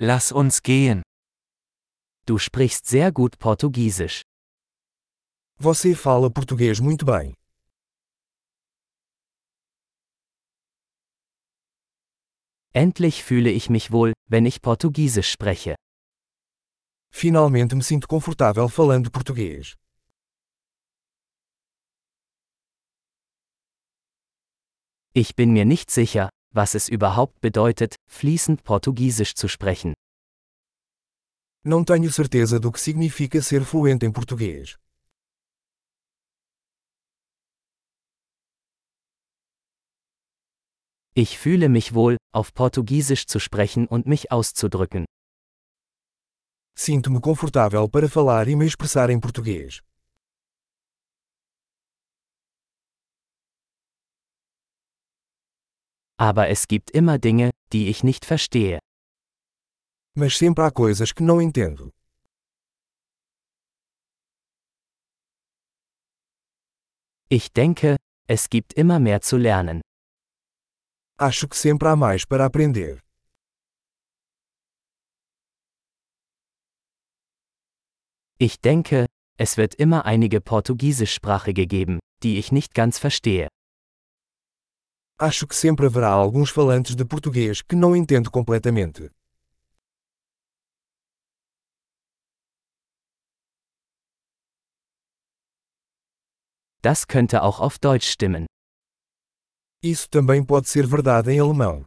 Lass uns gehen. Du sprichst sehr gut Portugiesisch. Você fala português muito bem. Endlich fühle ich mich wohl, wenn ich Portugiesisch spreche. Finalmente me sinto confortável falando português. Ich bin mir nicht sicher, was es überhaupt bedeutet, fließend Portugiesisch zu sprechen. Não tenho certeza do que significa ser fluente em português. Ich fühle mich wohl, auf Portugiesisch zu sprechen und mich auszudrücken. Sinto-me confortável para falar e me expressar em português. Aber es gibt immer Dinge, die ich nicht verstehe. Mas sempre há coisas que não entendo. Ich denke, es gibt immer mehr zu lernen. Acho que sempre há mais para aprender. Ich denke, es wird immer einige Portugiesischsprachige geben, die ich nicht ganz verstehe. Acho que sempre haverá alguns falantes de português que não entendo completamente. Das könnte auch auf Deutsch stimmen. Isso também pode ser verdade em alemão.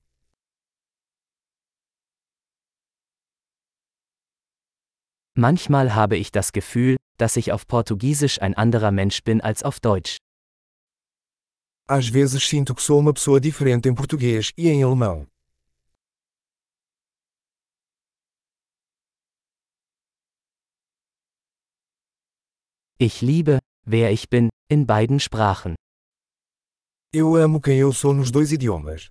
Manchmal habe ich das Gefühl, dass ich auf Portugiesisch ein anderer Mensch bin als auf Deutsch. Às vezes sinto que sou uma pessoa diferente em português e em alemão. Ich liebe, wer ich bin, in beiden Sprachen. Eu amo quem eu sou nos dois idiomas.